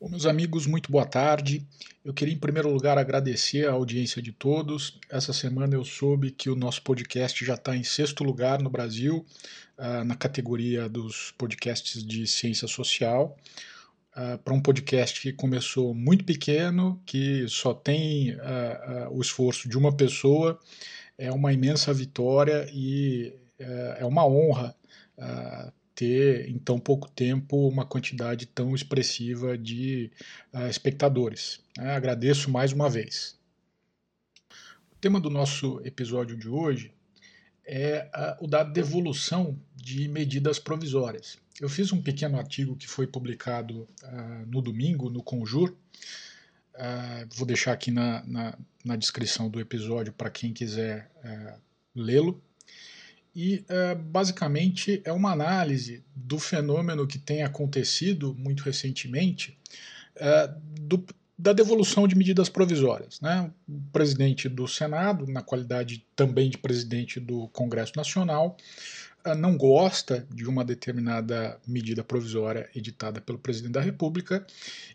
Bom, meus amigos, muito boa tarde. Eu queria, em primeiro lugar, agradecer a audiência de todos. Essa semana eu soube que o nosso podcast já está em sexto lugar no Brasil, uh, na categoria dos podcasts de ciência social. Uh, Para um podcast que começou muito pequeno, que só tem uh, o esforço de uma pessoa, é uma imensa vitória e eh, é uma honra ter em tão pouco tempo uma quantidade tão expressiva de uh, espectadores. Uh, agradeço mais uma vez. O tema do nosso episódio de hoje é uh, o da devolução de medidas provisórias. Eu fiz um pequeno artigo que foi publicado ah, no domingo no Conjur. vou deixar aqui na, na, na descrição do episódio para quem quiser eh, lê-lo e é, basicamente é uma análise do fenômeno que tem acontecido muito recentemente é, do, da devolução de medidas provisórias. Né? O presidente do Senado, na qualidade também de presidente do Congresso Nacional, é, não gosta de uma determinada medida provisória editada pelo presidente da República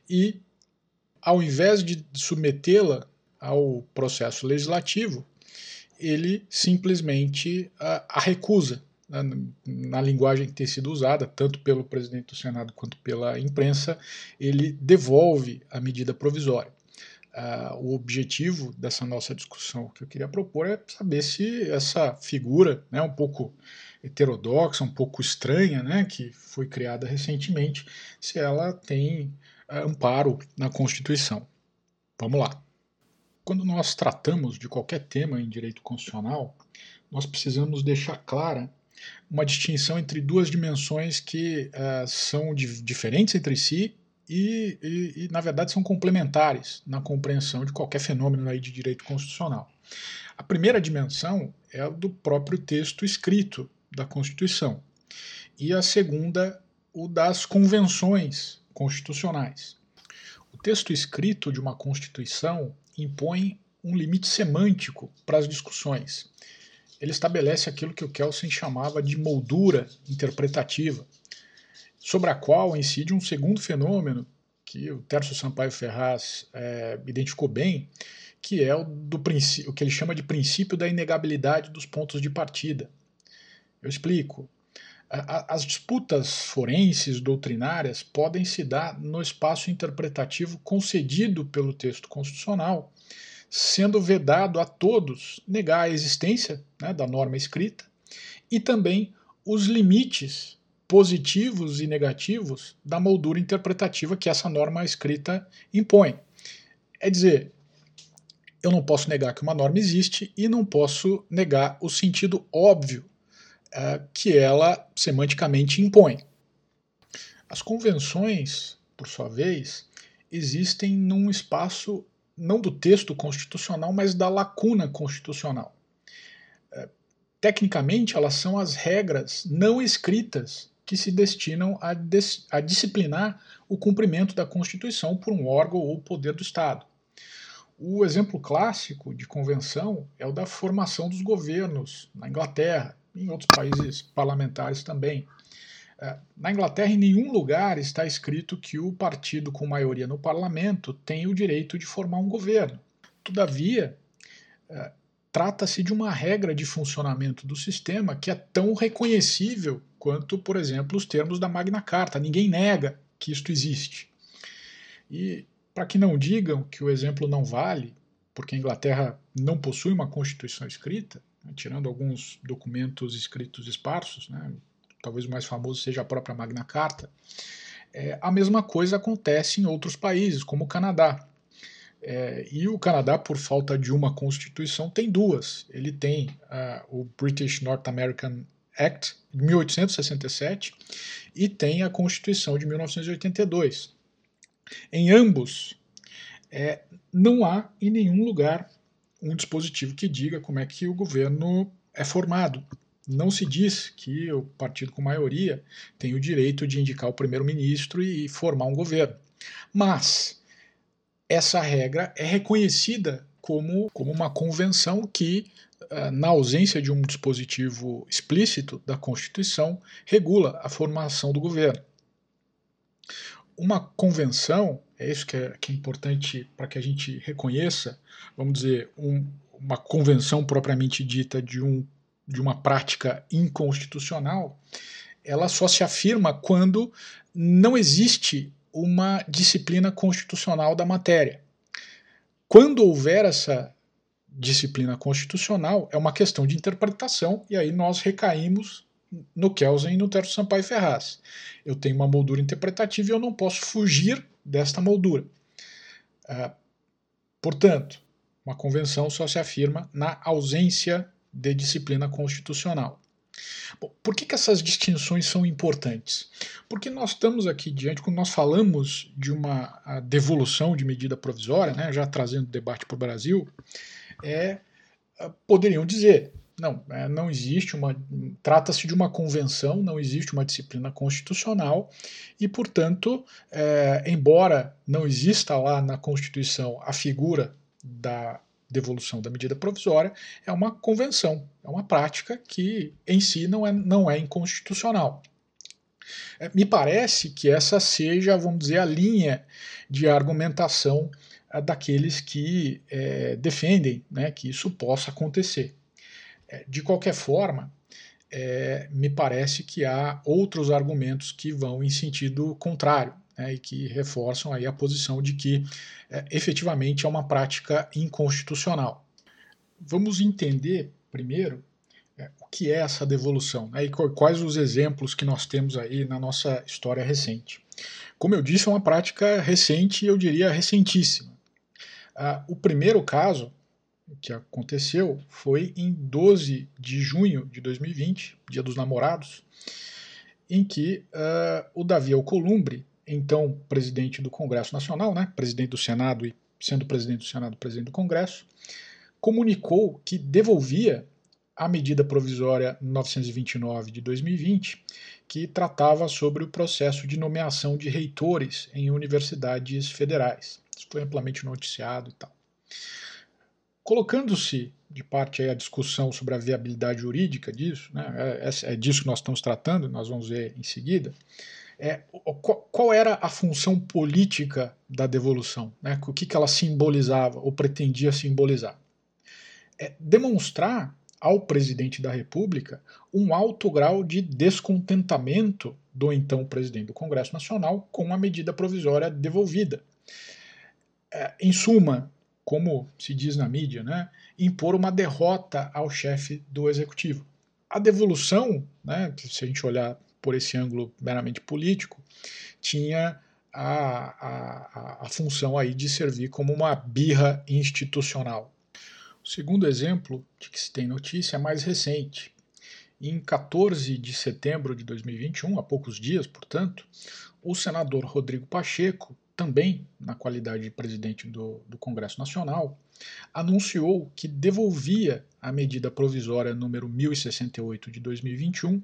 e, ao invés de submetê-la ao processo legislativo, ele simplesmente a, a recusa né, na linguagem que tem sido usada, tanto pelo presidente do Senado quanto pela imprensa, ele devolve a medida provisória. Uh, o objetivo dessa nossa discussão que eu queria propor é saber se essa figura, né, um pouco heterodoxa, um pouco estranha, né, que foi criada recentemente, se ela tem uh, amparo na Constituição. Vamos lá. Quando nós tratamos de qualquer tema em direito constitucional, nós precisamos deixar clara uma distinção entre duas dimensões que uh, são diferentes entre si e, e, e, na verdade, são complementares na compreensão de qualquer fenômeno aí de direito constitucional. A primeira dimensão é a do próprio texto escrito da Constituição, e a segunda, o das convenções constitucionais. O texto escrito de uma Constituição impõe um limite semântico para as discussões. Ele estabelece aquilo que o Kelsen chamava de moldura interpretativa, sobre a qual incide um segundo fenômeno que o Tércio Sampaio Ferraz é, identificou bem, que é o, do o que ele chama de princípio da inegabilidade dos pontos de partida. Eu explico. As disputas forenses doutrinárias podem se dar no espaço interpretativo concedido pelo texto constitucional, sendo vedado a todos negar a existência né, da norma escrita e também os limites positivos e negativos da moldura interpretativa que essa norma escrita impõe. É dizer, eu não posso negar que uma norma existe e não posso negar o sentido óbvio uh, que ela semanticamente impõe. As convenções, por sua vez, existem num espaço não do texto constitucional, mas da lacuna constitucional. Uh, tecnicamente, elas são as regras não escritas que se destinam a, a disciplinar o cumprimento da Constituição por um órgão ou poder do Estado. O exemplo clássico de convenção é o da formação dos governos na Inglaterra, em outros países parlamentares também. É, na Inglaterra, em nenhum lugar está escrito que o partido com maioria no parlamento tem o direito de formar um governo. Todavia, é, trata-se de uma regra de funcionamento do sistema que é tão reconhecível quanto, por exemplo, os termos da Magna Carta. Ninguém nega que isto existe. E para que não digam que o exemplo não vale, porque a Inglaterra não possui uma constituição escrita, tirando alguns documentos escritos esparsos, né, talvez o mais famoso seja a própria Magna Carta, é, a mesma coisa acontece em outros países, como o Canadá. É, e o Canadá, por falta de uma constituição, tem duas. Ele tem uh, o British North American Act, de 1867, e tem a Constituição de 1982. Em ambos, é, não há em nenhum lugar um dispositivo que diga como é que o governo é formado. Não se diz que o partido com maioria tem o direito de indicar o primeiro-ministro e formar um governo. Mas essa regra é reconhecida como, como uma convenção que, ah, na ausência de um dispositivo explícito da Constituição, regula a formação do governo. Uma convenção, é isso que é, que é importante para que a gente reconheça, vamos dizer, um, uma convenção propriamente dita de, um, de uma prática inconstitucional, ela só se afirma quando não existe uma disciplina constitucional da matéria. Quando houver essa disciplina constitucional, é uma questão de interpretação, e aí nós recaímos no Kelsen e no Terço Sampaio Ferraz. Eu tenho uma moldura interpretativa e eu não posso fugir desta moldura. Uh, portanto, uma convenção só se afirma na ausência de disciplina constitucional. Bom, por que, que essas distinções são importantes? Porque nós estamos aqui diante, quando nós falamos de uma devolução de medida provisória, né, já trazendo debate para o Brasil, é, poderiam dizer, não, é, não existe uma. Trata-se de uma convenção, não existe uma disciplina constitucional, e, portanto, é, embora não exista lá na Constituição a figura da devolução da medida provisória é uma convenção, é uma prática que em si não é, não é inconstitucional. É, me parece que essa seja, vamos dizer, a linha de argumentação é, daqueles que é, defendem né, que isso possa acontecer. É, de qualquer forma, é, me parece que há outros argumentos que vão em sentido contrário né, e que reforçam aí a posição de que é, efetivamente é uma prática inconstitucional. Vamos entender primeiro é, o que é essa devolução né, e quais os exemplos que nós temos aí na nossa história recente. Como eu disse, é uma prática recente eu diria recentíssima. Ah, o primeiro caso que aconteceu foi em 12 de junho de 2020, Dia dos Namorados, em que uh, o Davi Alcolumbre então presidente do Congresso Nacional, né, presidente do Senado e sendo presidente do Senado, presidente do Congresso, comunicou que devolvia a medida provisória 929 de 2020, que tratava sobre o processo de nomeação de reitores em universidades federais. Isso foi amplamente noticiado e tal. Colocando-se de parte a discussão sobre a viabilidade jurídica disso, né, é, é disso que nós estamos tratando, nós vamos ver em seguida é, qual era a função política da devolução, né? o que, que ela simbolizava ou pretendia simbolizar. É demonstrar ao presidente da República um alto grau de descontentamento do então presidente do Congresso Nacional com a medida provisória devolvida. É, em suma, como se diz na mídia, né, impor uma derrota ao chefe do executivo. A devolução, né, se a gente olhar por esse ângulo meramente político, tinha a, a, a função aí de servir como uma birra institucional. O segundo exemplo de que se tem notícia é mais recente. Em 14 de setembro de 2021, há poucos dias, portanto, o senador Rodrigo Pacheco, também na qualidade de presidente do, do Congresso Nacional, anunciou que devolvia a medida provisória número 1068 de 2021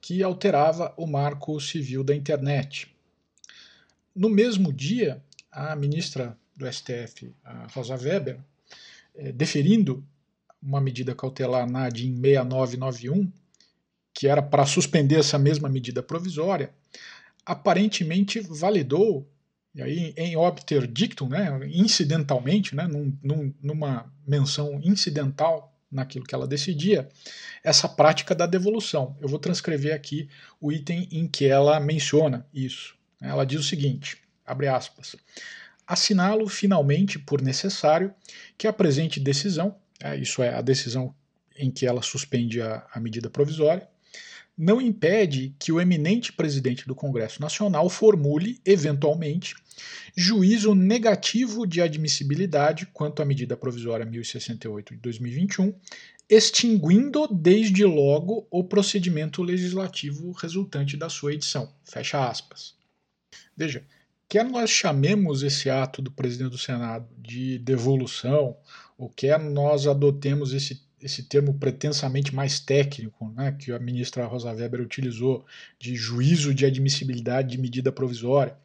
que alterava o marco civil da internet. No mesmo dia, a ministra do STF, Rosa Weber, eh, deferindo uma medida cautelar na ADIM 6991, que era para suspender essa mesma medida provisória, aparentemente validou, e aí em obter dictum, né, incidentalmente, né, num, num, numa menção incidental naquilo que ela decidia, essa prática da devolução. Eu vou transcrever aqui o item em que ela menciona isso. Ela diz o seguinte, abre aspas, assinalo finalmente por necessário que a presente decisão, é, isso é, a decisão em que ela suspende a, a medida provisória, não impede que o eminente presidente do Congresso Nacional formule, eventualmente, juízo negativo de admissibilidade quanto à medida provisória 1068 de 2021, extinguindo desde logo o procedimento legislativo resultante da sua edição. Fecha aspas. Veja, quer nós chamemos esse ato do presidente do Senado de devolução, ou quer nós adotemos esse esse termo pretensamente mais técnico, né, que a ministra Rosa Weber utilizou, de juízo de admissibilidade de medida provisória.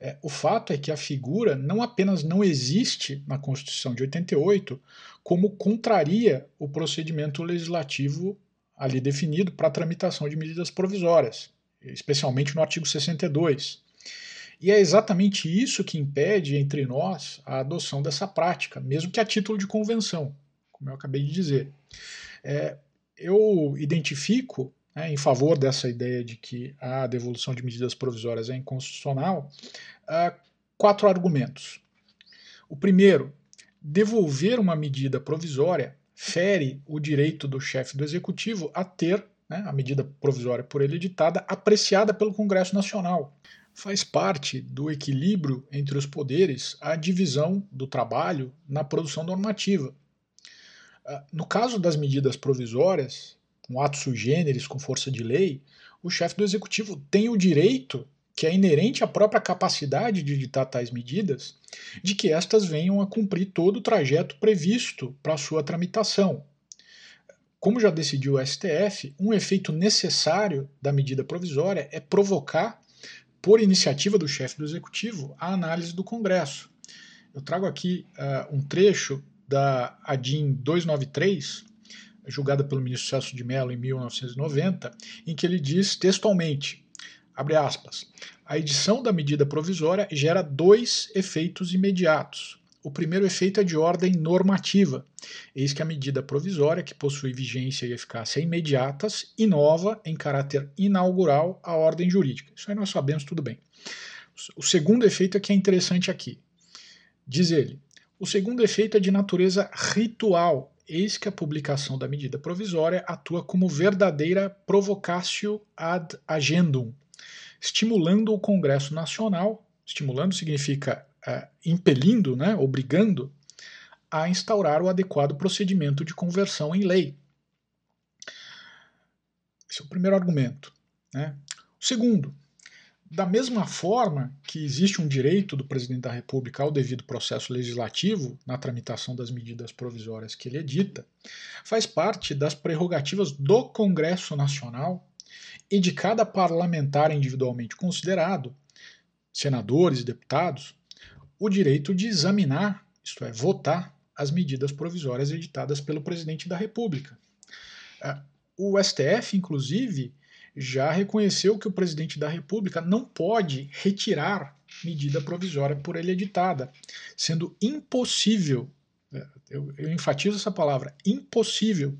É, o fato é que a figura não apenas não existe na Constituição de 88, como contraria o procedimento legislativo ali definido para a tramitação de medidas provisórias, especialmente no artigo 62. E é exatamente isso que impede entre nós a adoção dessa prática, mesmo que a título de convenção, como eu acabei de dizer. É, eu identifico, né, em favor dessa ideia de que a devolução de medidas provisórias é inconstitucional, uh, quatro argumentos. O primeiro, devolver uma medida provisória fere o direito do chefe do executivo a ter né, a medida provisória por ele editada apreciada pelo Congresso Nacional. Faz parte do equilíbrio entre os poderes a divisão do trabalho na produção normativa. Ah, no caso das medidas provisórias, um ato sui generis com força de lei, o chefe do executivo tem o direito, que é inerente à própria capacidade de editar tais medidas, de que estas venham a cumprir todo o trajeto previsto para sua tramitação. Como já decidiu o STF, um efeito necessário da medida provisória é provocar, por iniciativa do chefe do executivo, a análise do Congresso. Eu trago aqui uh, um trecho da ADIM 293, julgada pelo ministro Celso de Mello em 1990, em que ele diz textualmente, abre aspas, a edição da medida provisória gera dois efeitos imediatos. O primeiro efeito é de ordem normativa, eis que a medida provisória, que possui vigência e eficácia imediatas, inova em caráter inaugural a ordem jurídica. Isso aí nós sabemos tudo bem. O segundo efeito é que é interessante aqui. Diz ele: o segundo efeito é de natureza ritual, eis que a publicação da medida provisória atua como verdadeira provocatio ad agendum, estimulando o Congresso Nacional, estimulando significa uh, impelindo, né, obrigando, a instaurar o adequado procedimento de conversão em lei. Esse é o primeiro argumento. Né? O segundo, da mesma forma que existe um direito do presidente da República ao devido processo legislativo na tramitação das medidas provisórias que ele edita, faz parte das prerrogativas do Congresso Nacional e de cada parlamentar individualmente considerado, senadores e deputados, o direito de examinar, isto é, votar, as medidas provisórias editadas pelo presidente da República. Ah, o STF, inclusive, já reconheceu que o presidente da República não pode retirar medida provisória por ele editada, sendo impossível, é, eu, eu enfatizo essa palavra, impossível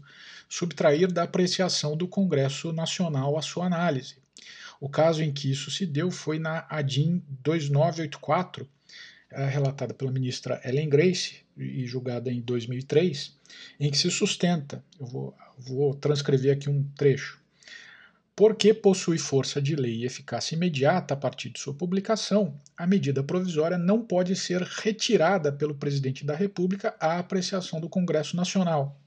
subtrair da apreciação do Congresso Nacional a sua análise. O caso em que isso se deu foi na ADIM 2984, é, relatada pela ministra Ellen Grace e julgada em 2003, em que se sustenta, eu vou, vou transcrever aqui um trecho, porque possui força de lei e eficácia imediata a partir de sua publicação, a medida provisória não pode ser retirada pelo presidente da República à apreciação do Congresso Nacional.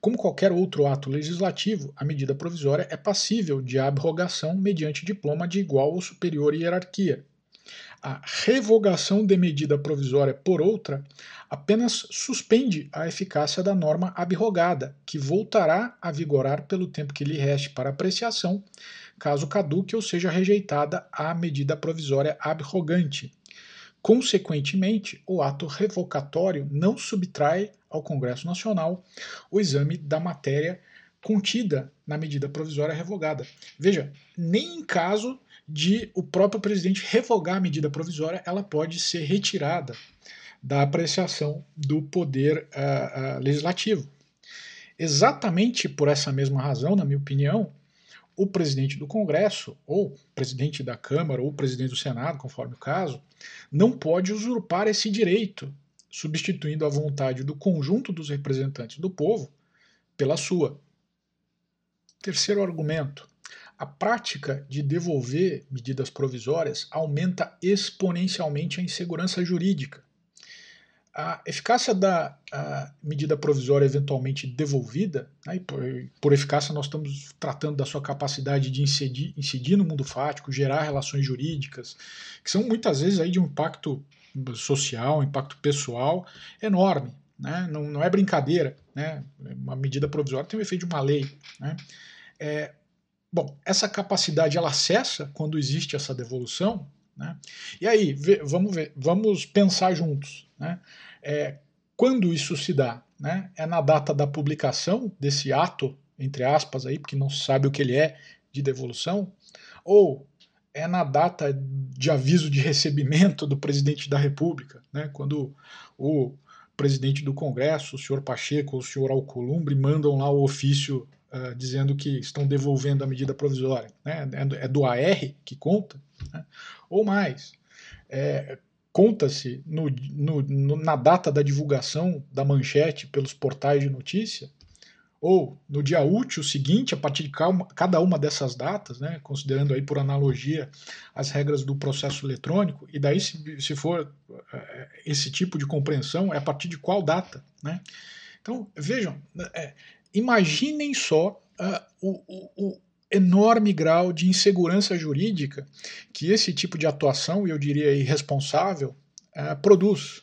Como qualquer outro ato legislativo, a medida provisória é passível de abrogação mediante diploma de igual ou superior hierarquia, a revogação de medida provisória por outra apenas suspende a eficácia da norma abrogada, que voltará a vigorar pelo tempo que lhe reste para apreciação, caso caduque ou seja rejeitada a medida provisória abrogante. Consequentemente, o ato revocatório não subtrai ao Congresso Nacional o exame da matéria contida na medida provisória revogada. Veja, nem em caso de o próprio presidente revogar a medida provisória, ela pode ser retirada da apreciação do poder uh, uh, legislativo. Exatamente por essa mesma razão, na minha opinião, o presidente do Congresso, ou presidente da Câmara, ou presidente do Senado, conforme o caso, não pode usurpar esse direito, substituindo a vontade do conjunto dos representantes do povo pela sua. Terceiro argumento a prática de devolver medidas provisórias aumenta exponencialmente a insegurança jurídica. A eficácia da a medida provisória eventualmente devolvida, né, por, por, eficácia nós estamos tratando da sua capacidade de incidir, incidir no mundo fático, gerar relações jurídicas, que são muitas vezes aí de um impacto social, um impacto pessoal enorme. Né? Não, não é brincadeira. Né? Uma medida provisória tem o efeito de uma lei. Né? É, Bom, essa capacidade ela cessa quando existe essa devolução, né? E aí, vamos ver, vamos pensar juntos, né? É, quando isso se dá, né? É na data da publicação desse ato, entre aspas aí, porque não sabe o que ele é de devolução, ou é na data de aviso de recebimento do presidente da República, né, quando o presidente do Congresso, o senhor Pacheco o senhor Alcolumbre, mandam lá o ofício uh, dizendo que estão devolvendo a medida provisória. Né, é, é do AR que conta, né, ou mais. É, Conta-se no, no, no, na data da divulgação da manchete pelos portais de notícia ou no dia útil seguinte, a partir de cada uma dessas datas, né, considerando aí por analogia as regras do processo eletrônico, e daí se, se for é, esse tipo de compreensão, é a partir de qual data. Né? Então, vejam, é, imaginem só uh, o, o, o enorme grau de insegurança jurídica que esse tipo de atuação, eu diria irresponsável, uh, produz.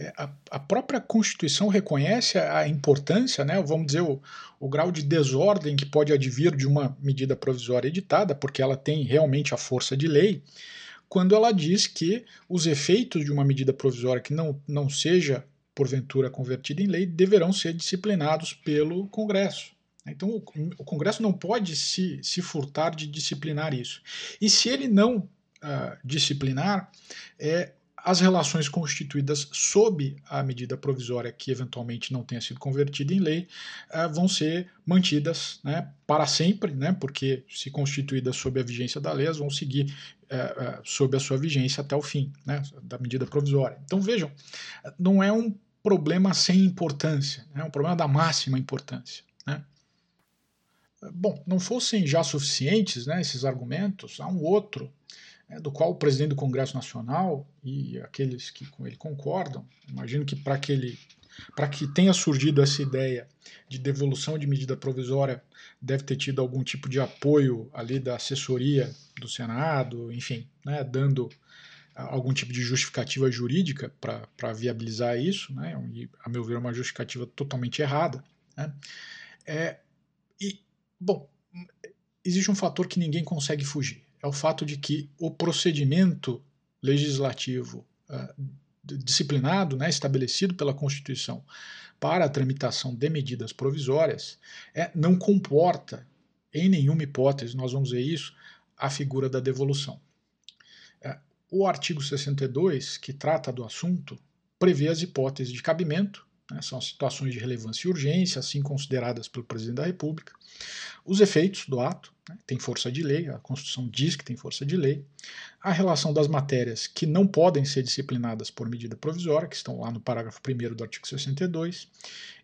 É, a, a, própria Constituição reconhece a importância, né, vamos dizer, o, o, grau de desordem que pode advir de uma medida provisória editada, porque ela tem realmente a força de lei, quando ela diz que os efeitos de uma medida provisória que não, não seja, porventura, convertida em lei deverão ser disciplinados pelo Congresso. Então, o, Congresso não pode se, se furtar de disciplinar isso. E se ele não uh, disciplinar, é, as relações constituídas sob a medida provisória que eventualmente não tenha sido convertida em lei uh, vão ser mantidas né, para sempre, né, porque se constituídas sob a vigência da lei, elas vão seguir uh, uh, sob a sua vigência até o fim né, da medida provisória. Então vejam, não é um problema sem importância, é um problema da máxima importância. Né. Bom, não fossem já suficientes né, esses argumentos, há um outro é, do qual o presidente do Congresso Nacional e aqueles que com ele concordam, imagino que para que ele para que tenha surgido essa ideia de devolução de medida provisória, deve ter tido algum tipo de apoio ali da assessoria do Senado, enfim, né, dando algum tipo de justificativa jurídica para viabilizar isso, né, e, a meu ver, uma justificativa totalmente errada. Né. É, e, bom, existe um fator que ninguém consegue fugir é o fato de que o procedimento legislativo uh, disciplinado, né, estabelecido pela Constituição para a tramitação de medidas provisórias, é, não comporta, em nenhuma hipótese, nós vamos ver isso, a figura da devolução. O artigo 62, que trata do assunto, prevê as hipóteses de cabimento, né, são situações de relevância e urgência, assim consideradas pelo presidente da República, os efeitos do ato, né, tem força de lei, a Constituição diz que tem força de lei, a relação das matérias que não podem ser disciplinadas por medida provisória, que estão lá no parágrafo 1 do artigo 62,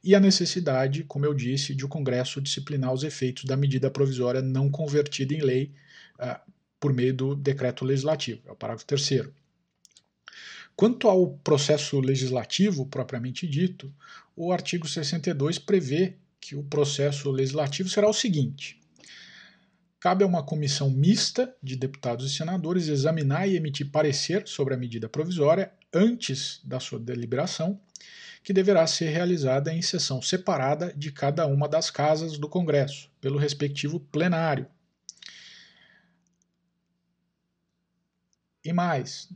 e a necessidade, como eu disse, de o Congresso disciplinar os efeitos da medida provisória não convertida em lei uh, por meio do decreto legislativo, é o parágrafo 3. Quanto ao processo legislativo propriamente dito, o artigo 62 prevê que o processo legislativo será o seguinte: cabe a uma comissão mista de deputados e senadores examinar e emitir parecer sobre a medida provisória antes da sua deliberação, que deverá ser realizada em sessão separada de cada uma das casas do Congresso, pelo respectivo plenário. E mais,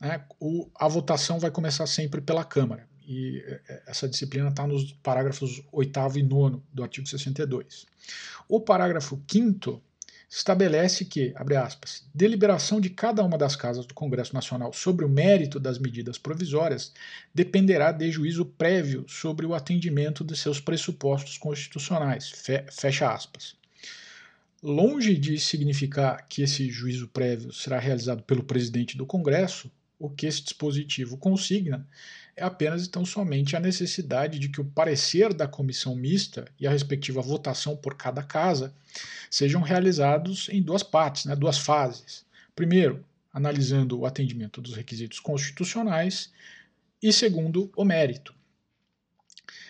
né, o, a votação vai começar sempre pela Câmara, e é, essa disciplina está nos parágrafos 8 e 9 do artigo 62. O parágrafo 5 estabelece que, abre aspas, deliberação de cada uma das casas do Congresso Nacional sobre o mérito das medidas provisórias dependerá de juízo prévio sobre o atendimento de seus pressupostos constitucionais. Fecha aspas. Longe de significar que esse juízo prévio será realizado pelo presidente do Congresso, o que esse dispositivo consigna é apenas então somente a necessidade de que o parecer da comissão mista e a respectiva votação por cada casa sejam realizados em duas partes, né, duas fases. Primeiro, analisando o atendimento dos requisitos constitucionais e segundo, o mérito.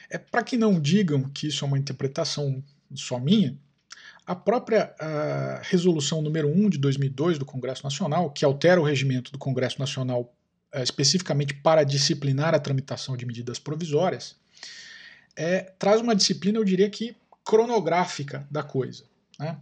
É para que não digam que isso é uma interpretação só minha, a própria a resolução número 1 de 2002 do Congresso Nacional, que altera o regimento do Congresso Nacional é, especificamente para disciplinar a tramitação de medidas provisórias, é, traz uma disciplina, eu diria que cronográfica da coisa. Né?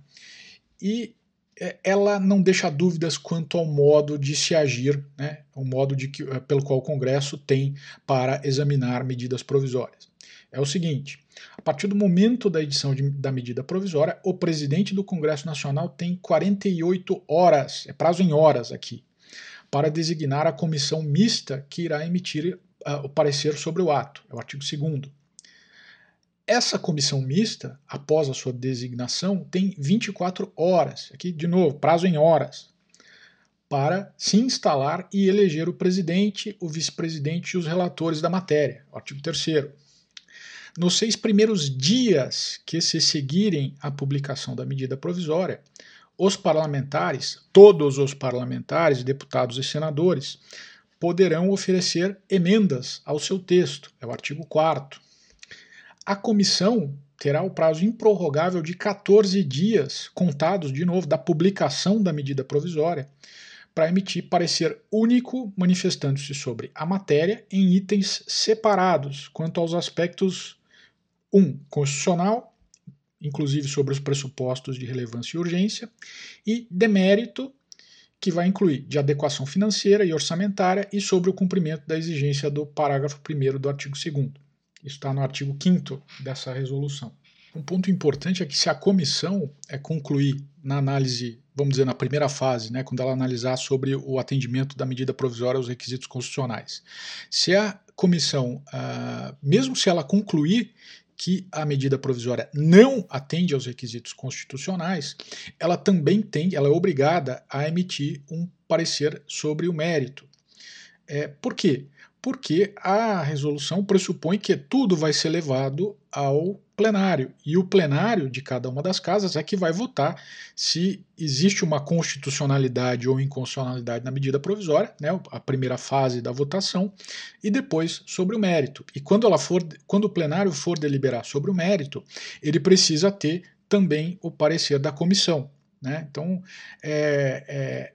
E é, ela não deixa dúvidas quanto ao modo de se agir, né? o modo de que, pelo qual o Congresso tem para examinar medidas provisórias. É o seguinte: a partir do momento da edição de, da medida provisória, o presidente do Congresso Nacional tem 48 horas, é prazo em horas aqui, para designar a comissão mista que irá emitir uh, o parecer sobre o ato. É o artigo 2. Essa comissão mista, após a sua designação, tem 24 horas, aqui de novo, prazo em horas, para se instalar e eleger o presidente, o vice-presidente e os relatores da matéria. Artigo 3. Nos seis primeiros dias que se seguirem a publicação da medida provisória, os parlamentares, todos os parlamentares, deputados e senadores, poderão oferecer emendas ao seu texto. É o artigo 4. A comissão terá o prazo improrrogável de 14 dias, contados de novo da publicação da medida provisória, para emitir parecer único manifestando-se sobre a matéria em itens separados quanto aos aspectos 1. Um, constitucional, inclusive sobre os pressupostos de relevância e urgência, e demérito, que vai incluir de adequação financeira e orçamentária e sobre o cumprimento da exigência do parágrafo 1 do artigo 2. Isso está no artigo 5 dessa resolução. Um ponto importante é que se a comissão é concluir na análise, vamos dizer, na primeira fase, né, quando ela analisar sobre o atendimento da medida provisória aos requisitos constitucionais, se a comissão, uh, mesmo se ela concluir que a medida provisória não atende aos requisitos constitucionais, ela também tem, ela é obrigada a emitir um parecer sobre o mérito. É, por quê? Porque a resolução pressupõe que tudo vai ser levado ao plenário. E o plenário de cada uma das casas é que vai votar se existe uma constitucionalidade ou inconstitucionalidade na medida provisória, né, a primeira fase da votação, e depois sobre o mérito. E quando, ela for, quando o plenário for deliberar sobre o mérito, ele precisa ter também o parecer da comissão. Né? Então, é, é,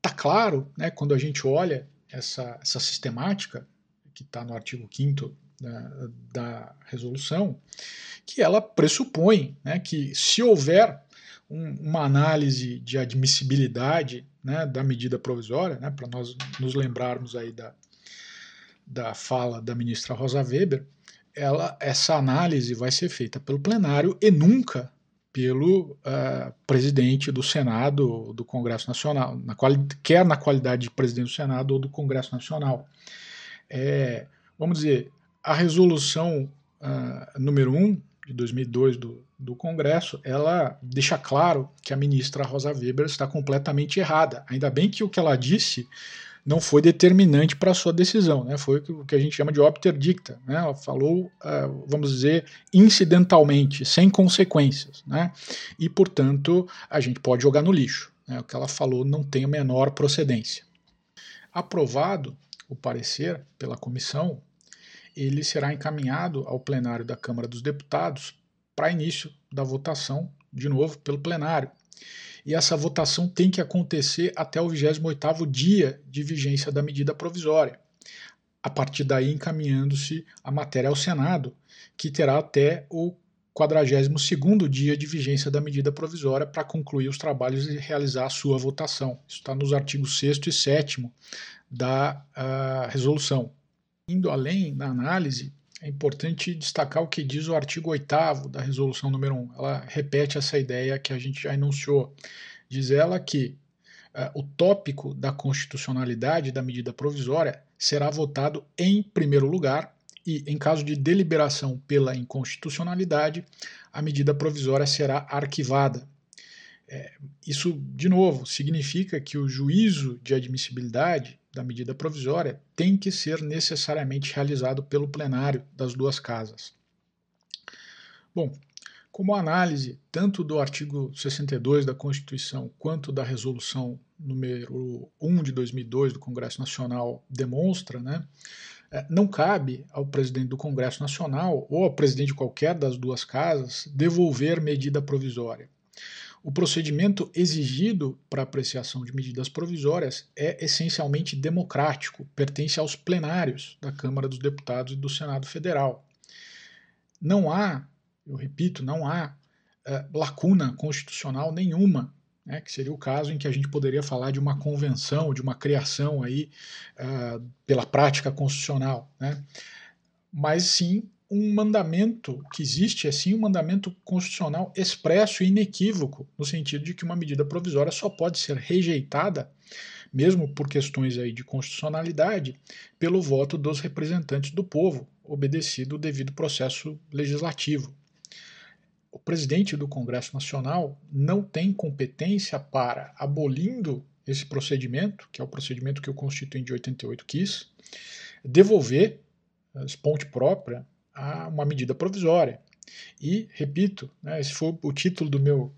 tá claro, né, quando a gente olha essa, essa sistemática, que está no artigo 5 da, da resolução, que ela pressupõe né, que se houver um, uma análise de admissibilidade né, da medida provisória, né, para nós nos lembrarmos aí da, da fala da ministra Rosa Weber, ela, essa análise vai ser feita pelo plenário e nunca pelo uh, presidente do Senado do Congresso Nacional, na quer na qualidade de presidente do Senado ou do Congresso Nacional. É, vamos dizer, a resolução uh, número 1 de 2002 do, do Congresso, ela deixa claro que a ministra Rosa Weber está completamente errada. Ainda bem que o que ela disse não foi determinante para a sua decisão, né? foi o que a gente chama de opter dicta. Né? Ela falou, uh, vamos dizer, incidentalmente, sem consequências, né? e, portanto, a gente pode jogar no lixo. Né? O que ela falou não tem a menor procedência. Aprovado o parecer pela comissão, ele será encaminhado ao plenário da Câmara dos Deputados para início da votação, de novo, pelo plenário. E essa votação tem que acontecer até o 28º dia de vigência da medida provisória. A partir daí, encaminhando-se a matéria ao Senado, que terá até o 42º dia de vigência da medida provisória para concluir os trabalhos e realizar a sua votação. Isso está nos artigos 6 e 7 da uh, resolução. Indo além na análise, é importante destacar o que diz o artigo 8 da resolução número 1. Ela repete essa ideia que a gente já enunciou. Diz ela que uh, o tópico da constitucionalidade da medida provisória será votado em primeiro lugar e, em caso de deliberação pela inconstitucionalidade, a medida provisória será arquivada. É, isso, de novo, significa que o juízo de admissibilidade da medida provisória tem que ser necessariamente realizado pelo plenário das duas casas. Bom, como análise tanto do artigo 62 da Constituição quanto da resolução número 1 de 2002 do Congresso Nacional demonstra, né, é, não cabe ao presidente do Congresso Nacional ou ao presidente de qualquer das duas casas devolver medida provisória. O procedimento exigido para apreciação de medidas provisórias é essencialmente democrático, pertence aos plenários da Câmara dos Deputados e do Senado Federal. Não há, eu repito, não há uh, lacuna constitucional nenhuma, né, que seria o caso em que a gente poderia falar de uma convenção, de uma criação aí uh, pela prática constitucional, né, mas sim um mandamento que existe, é sim um mandamento constitucional expresso e inequívoco, no sentido de que uma medida provisória só pode ser rejeitada, mesmo por questões aí de constitucionalidade, pelo voto dos representantes do povo, obedecido o devido processo legislativo. O presidente do Congresso Nacional não tem competência para, abolindo esse procedimento, que é o procedimento que o Constituinte de 88 quis, devolver, ponte própria, a uma medida provisória. E, repito, né, esse foi o título do meu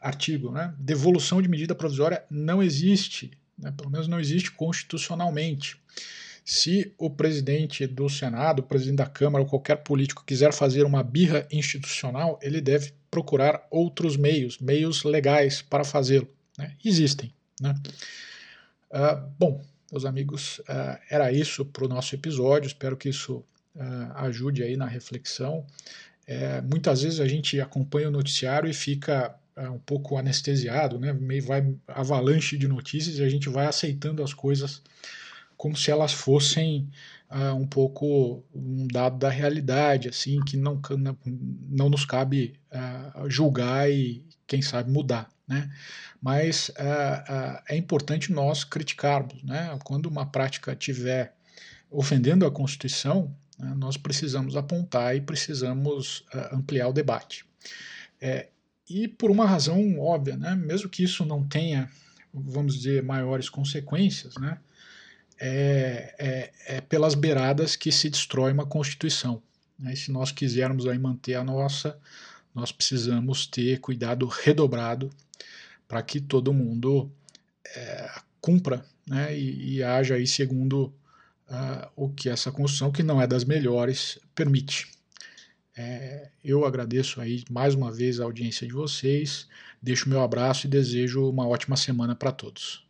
artigo, né, devolução de medida provisória não existe, né, pelo menos não existe constitucionalmente. Se o presidente do Senado, o presidente da Câmara ou qualquer político quiser fazer uma birra institucional, ele deve procurar outros meios, meios legais para fazê-lo. Né? Existem. Né? Uh, bom, meus amigos, uh, era isso para o nosso episódio. Espero que isso ajude aí na reflexão. É, muitas vezes a gente acompanha o noticiário e fica uh, um pouco anestesiado, né? Meio vai avalanche de notícias e a gente vai aceitando as coisas como se elas fossem uh, um pouco um dado da realidade, assim, que não, não nos cabe julgar e, quem sabe, mudar. Né? Mas é importante nós criticarmos. Né? Quando uma prática estiver ofendendo a Constituição, né, nós precisamos apontar e precisamos uh, ampliar o debate. É, e por uma razão óbvia, né, mesmo que isso não tenha, vamos dizer, maiores consequências, né, é, é, é pelas beiradas que se destrói uma Constituição. Né, se nós quisermos aí manter a nossa, nós precisamos ter cuidado redobrado para que todo mundo é, cumpra né, e, e haja aí segundo uh, o que essa construção, que não é das melhores, permite. É, eu agradeço aí mais uma vez a audiência de vocês, deixo meu abraço e desejo uma ótima semana para todos.